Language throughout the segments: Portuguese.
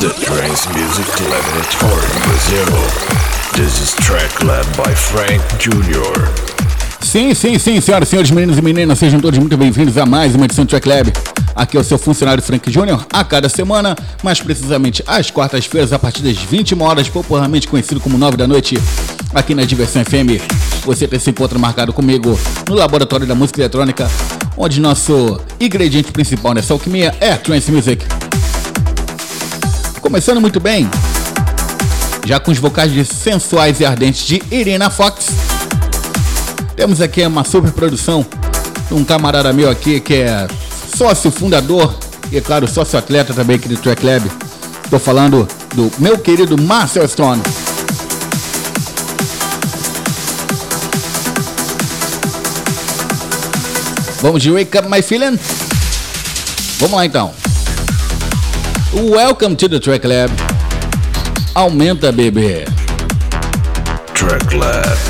The Trance Music Laboratory Brazil. This is track led by Frank Jr. Sim, sim, sim, senhoras e senhores, meninos e meninas, sejam todos muito bem-vindos a mais uma edição do Track Lab. Aqui é o seu funcionário Frank Jr. a cada semana, mais precisamente às quartas-feiras, a partir das 21 horas, popularmente conhecido como 9 da noite, aqui na Diversão FM. Você tem esse encontro marcado comigo no Laboratório da Música Eletrônica, onde nosso ingrediente principal nessa alquimia é Trance Music. Começando muito bem, já com os vocais de sensuais e ardentes de Irina Fox. Temos aqui uma super produção de um camarada meu aqui que é sócio fundador e, é claro, sócio atleta também aqui do Track Lab. Estou falando do meu querido Marcel Stone. Vamos de Wake Up My Feeling? Vamos lá então. Welcome to the Track Lab. Aumenta, bebê. Track Lab.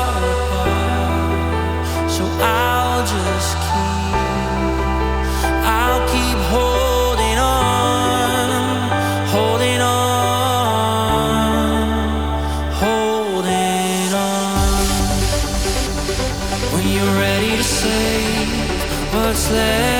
slept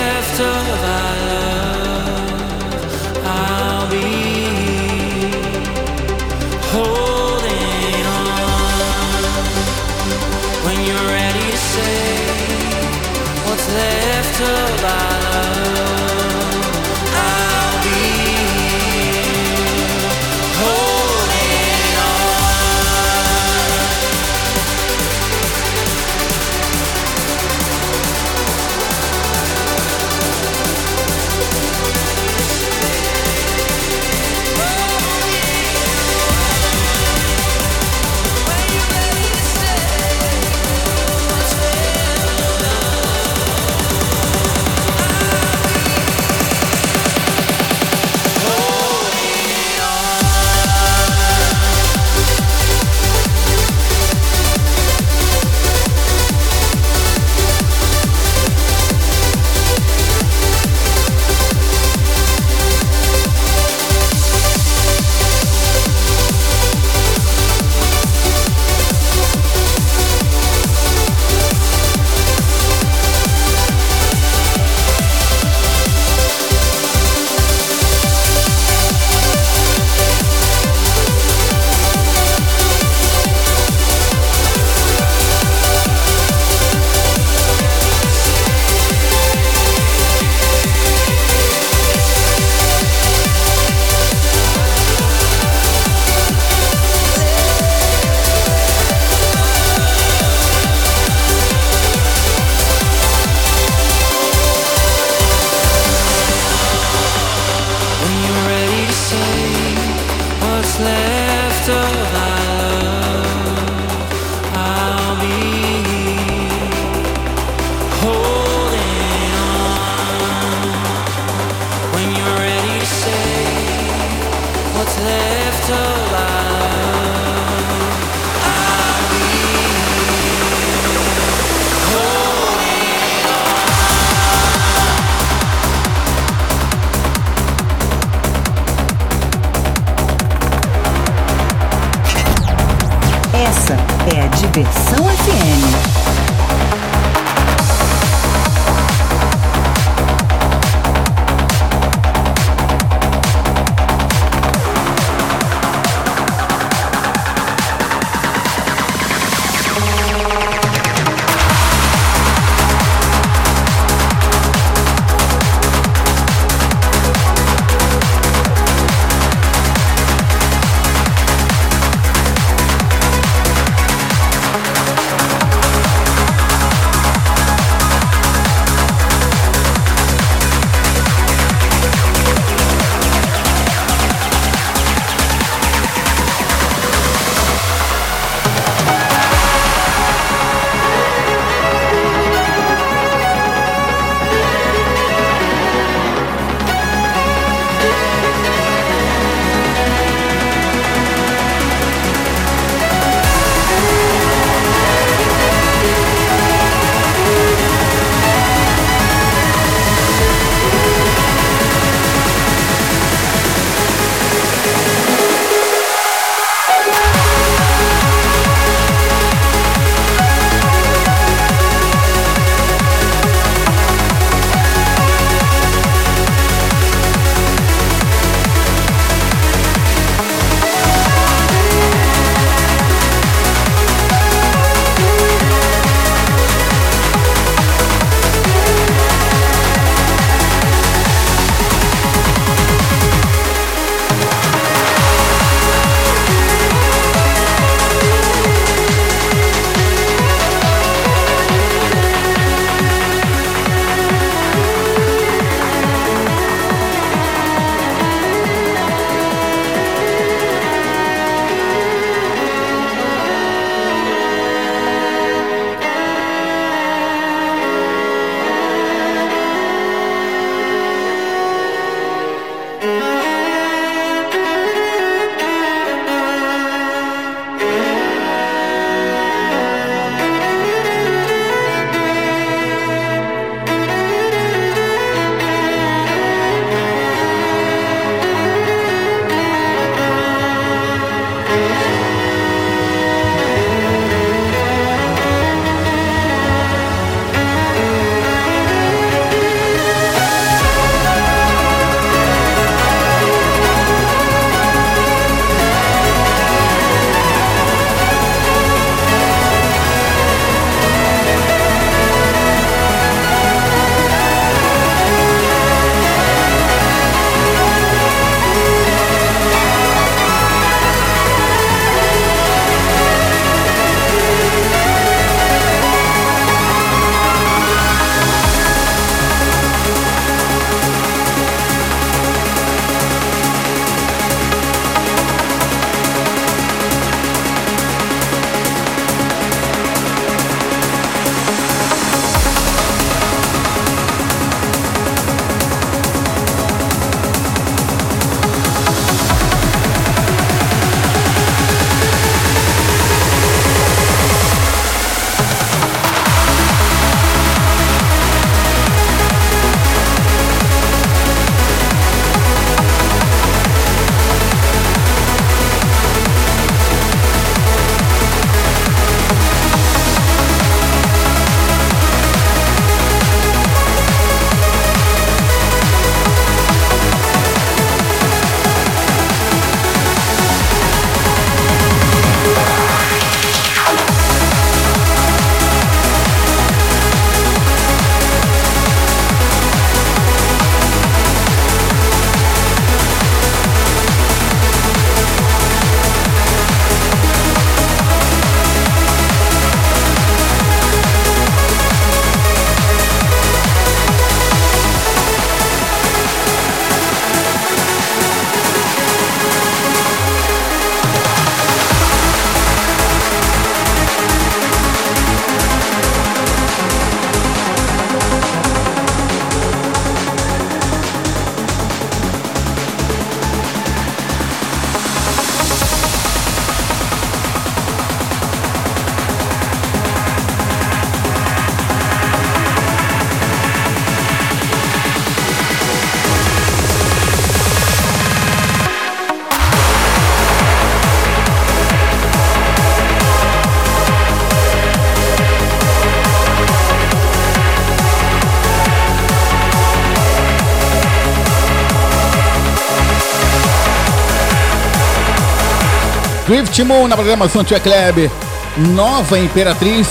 Script Moon na programação Track Lab. Nova Imperatriz.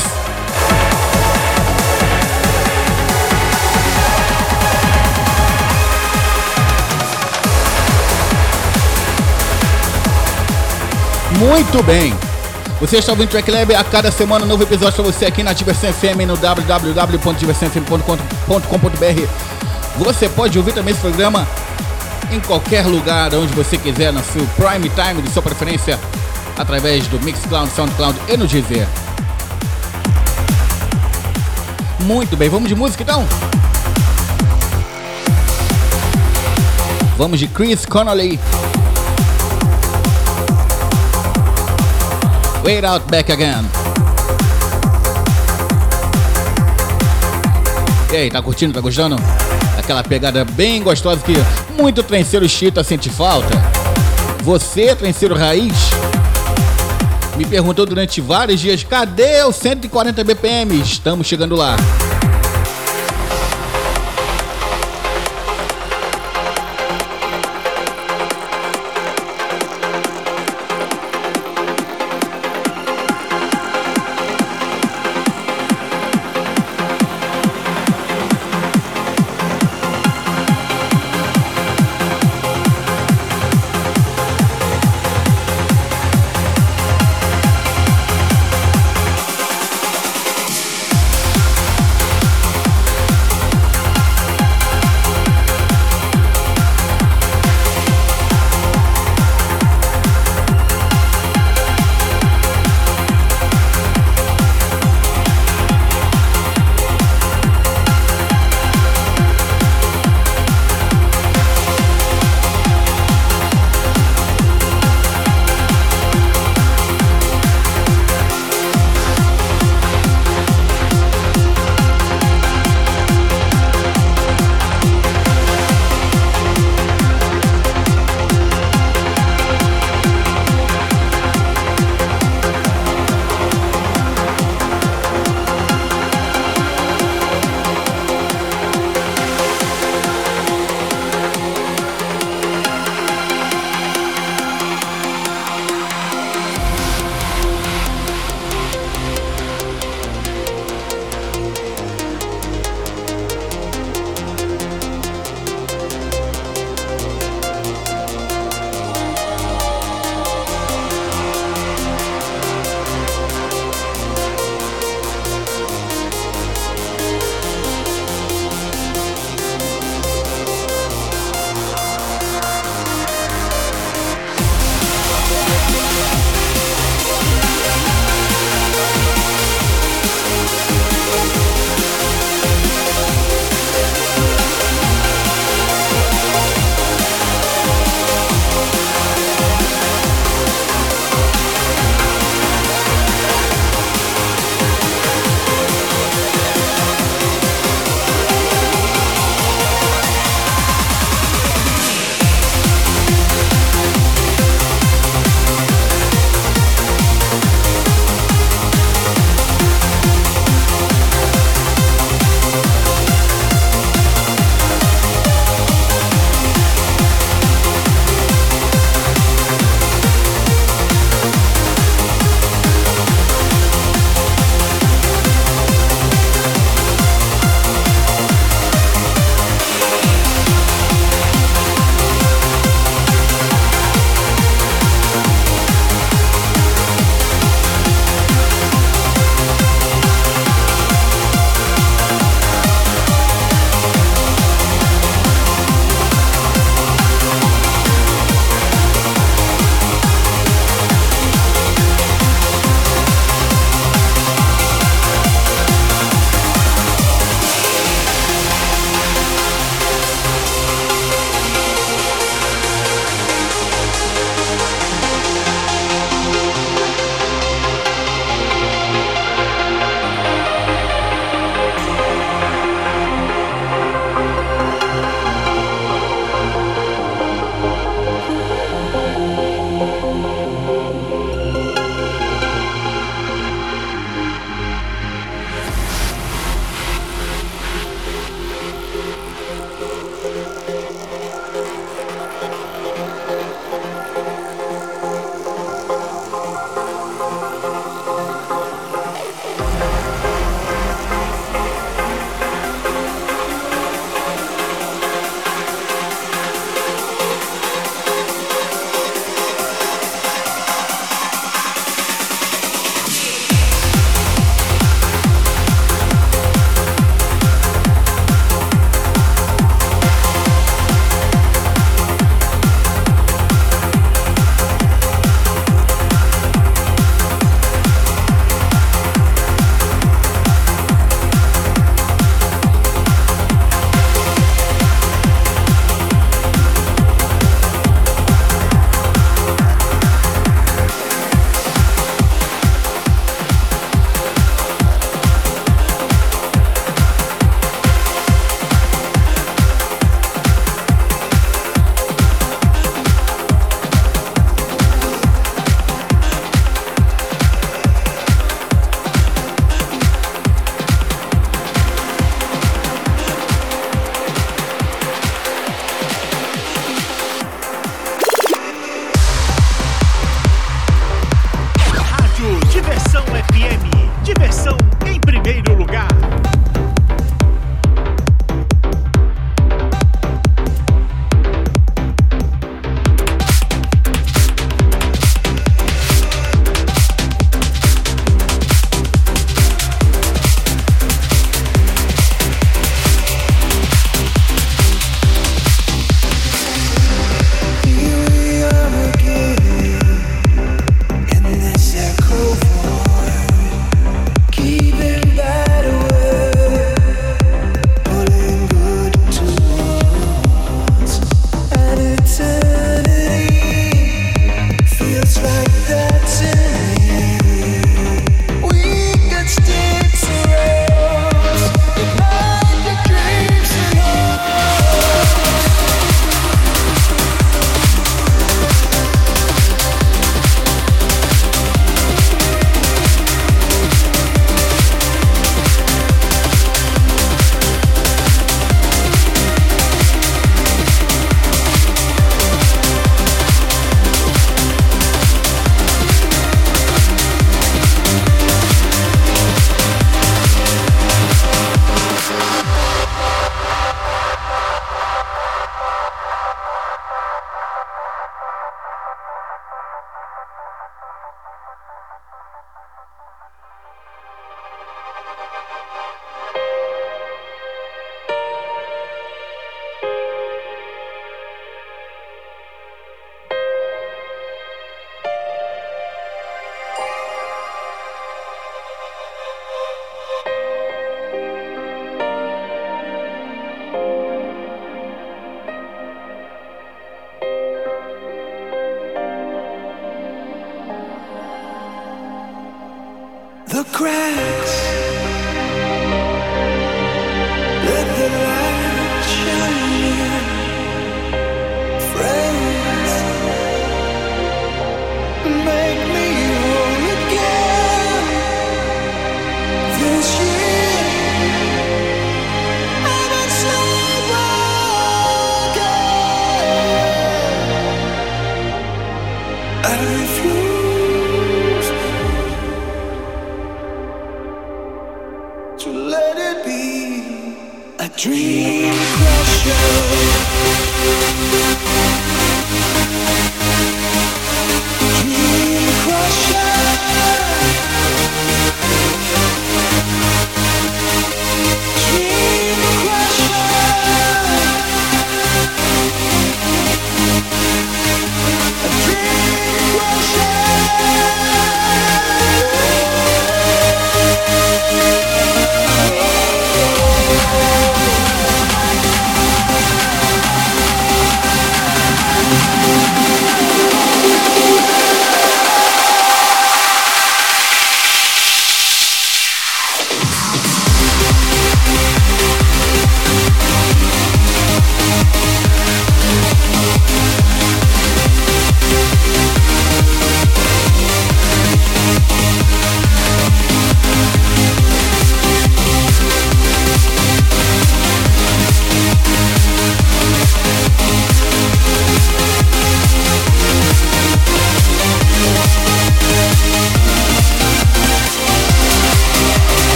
Muito bem. Você está ouvindo Track Lab a cada semana, um novo episódio para você aqui na Diversão FM no www.diversãofm.com.br. Você pode ouvir também esse programa em qualquer lugar, onde você quiser, no seu prime time de sua preferência, através do Mixcloud, Soundcloud e no Deezer. Muito bem, vamos de música então? Vamos de Chris Connolly. Wait Out Back Again. E aí, tá curtindo, tá gostando? Aquela pegada bem gostosa que muito trenceiro chita sente falta. Você, trenceiro raiz, me perguntou durante vários dias, cadê o 140 BPM? Estamos chegando lá.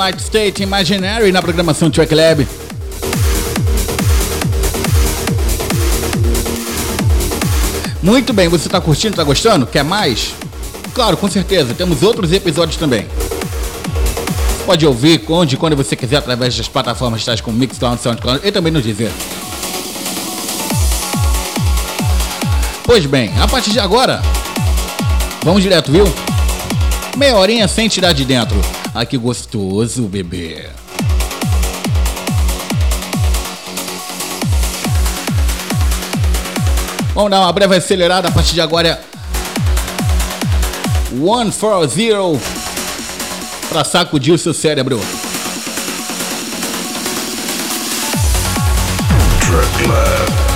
Light State Imaginary na programação Track Lab. Muito bem, você está curtindo, está gostando? Quer mais? Claro, com certeza, temos outros episódios também. Você pode ouvir onde e quando você quiser através das plataformas tais como Mixcloud, SoundCloud e também no Deezer. Pois bem, a partir de agora, vamos direto, viu? Meia horinha sem tirar de dentro. Ah, que gostoso, bebê. Vamos dar uma breve acelerada a partir de agora. One for zero para sacudir o seu cérebro. Track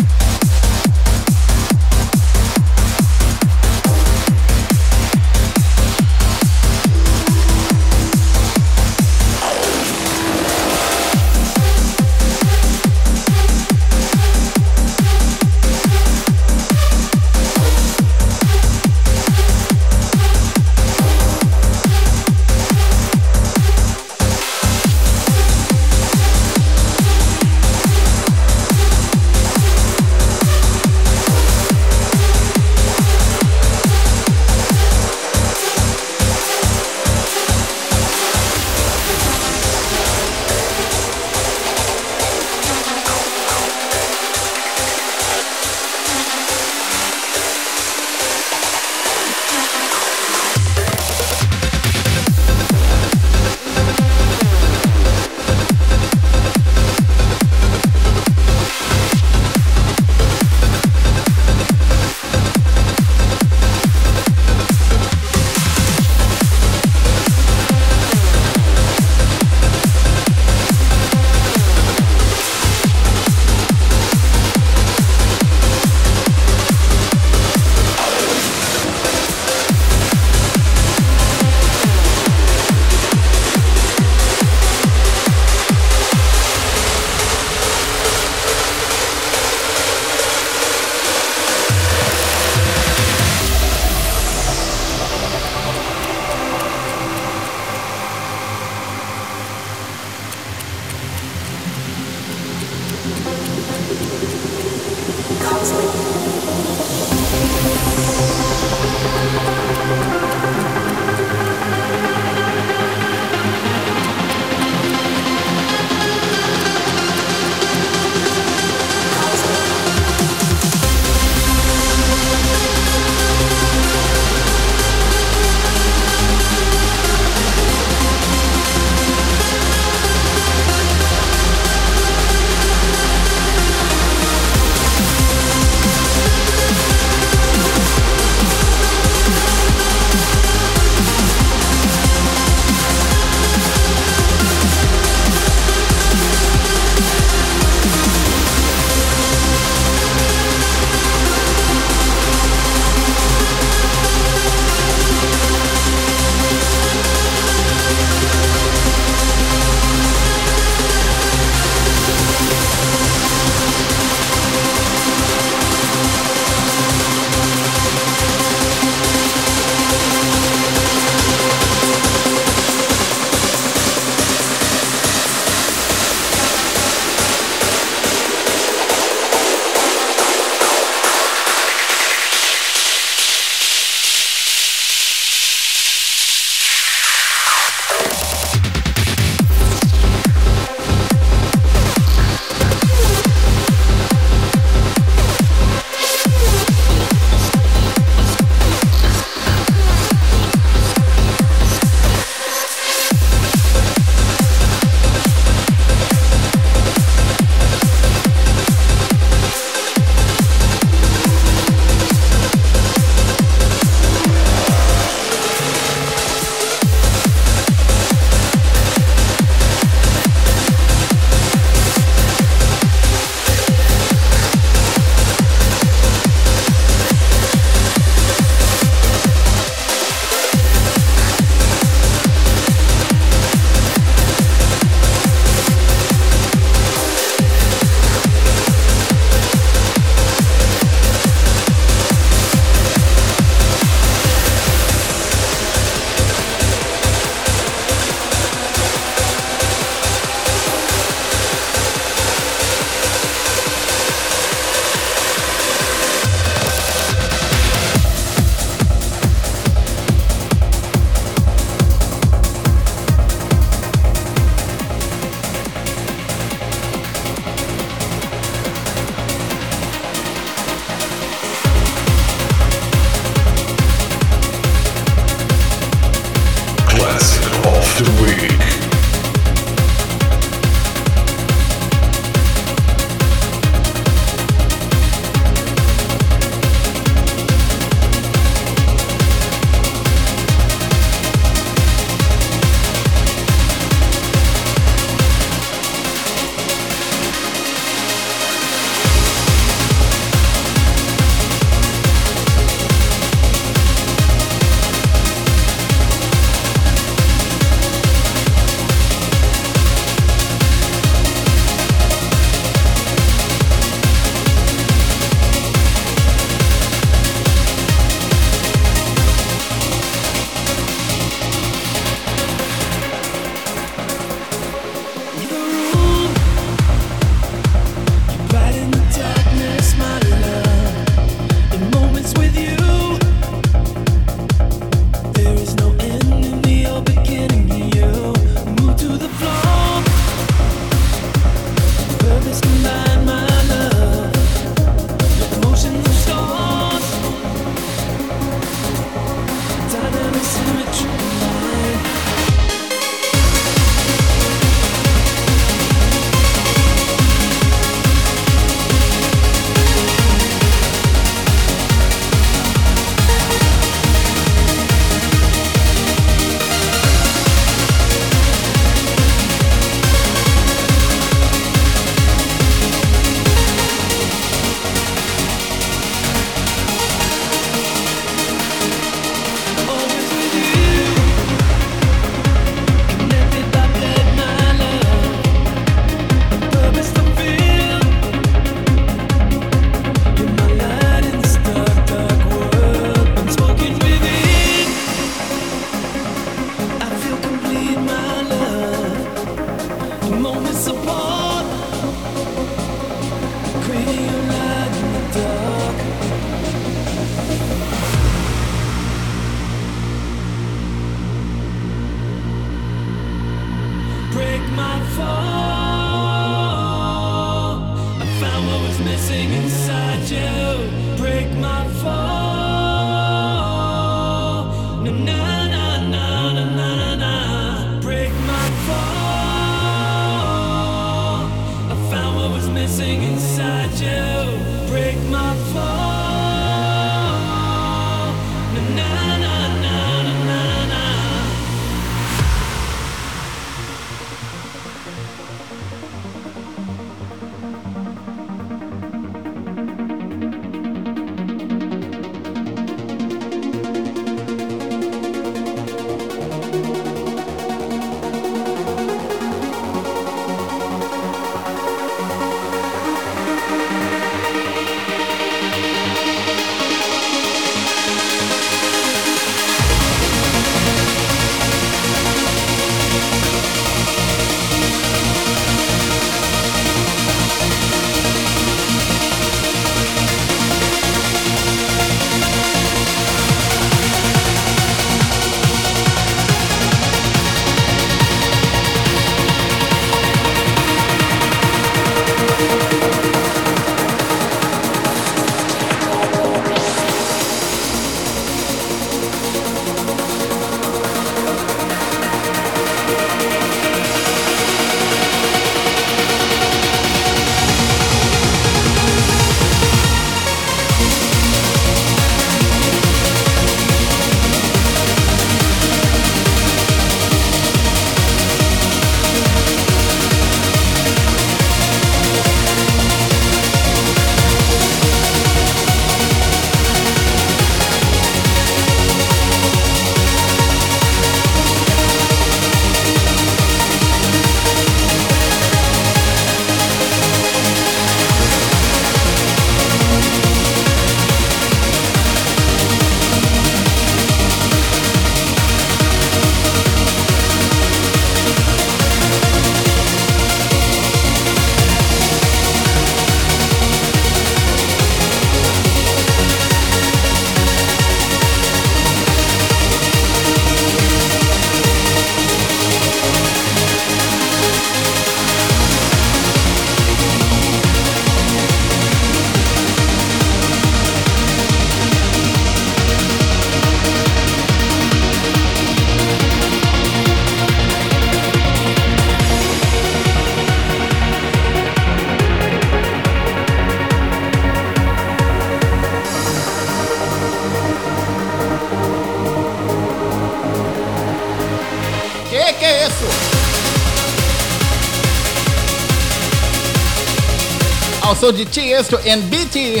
som de Tiesto and BT,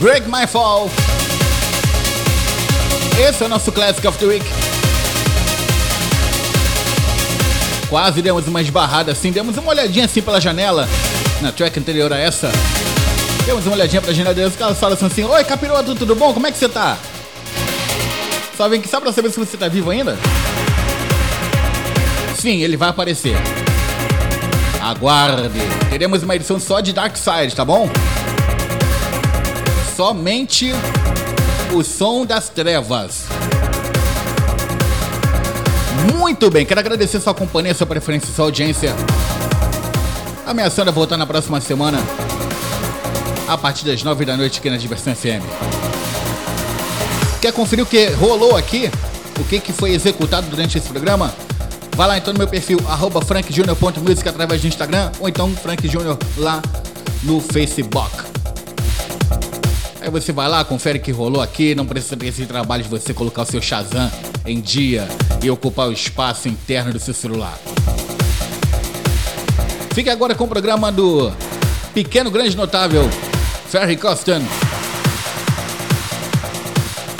Break My Fall. Esse é o nosso Classic of the Week. Quase demos uma esbarrada assim, demos uma olhadinha assim pela janela, na track anterior a essa. Demos uma olhadinha pra janela deles, ela fala assim, Oi capiroto, tudo bom? Como é que você tá? Só vem aqui só pra saber se você tá vivo ainda? Sim, ele vai aparecer. Aguarde. Teremos uma edição só de Dark Side, tá bom? Somente o som das trevas. Muito bem, quero agradecer sua companhia, sua preferência, sua audiência. Ameaçando a voltar na próxima semana, a partir das nove da noite aqui na Diversão FM. Quer conferir o que rolou aqui? O que, que foi executado durante esse programa? Vai lá então no meu perfil, arroba frankjunior.music através do Instagram, ou então Frank Junior lá no Facebook. Aí você vai lá, confere que rolou aqui, não precisa ter esse trabalho de você colocar o seu Shazam em dia e ocupar o espaço interno do seu celular. Fique agora com o programa do pequeno grande notável Ferry Costan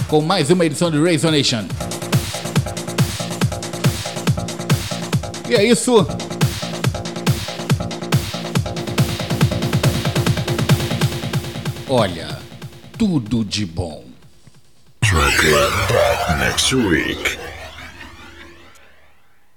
com mais uma edição do Razor Nation. E é isso. Olha, tudo de bom. Back next week.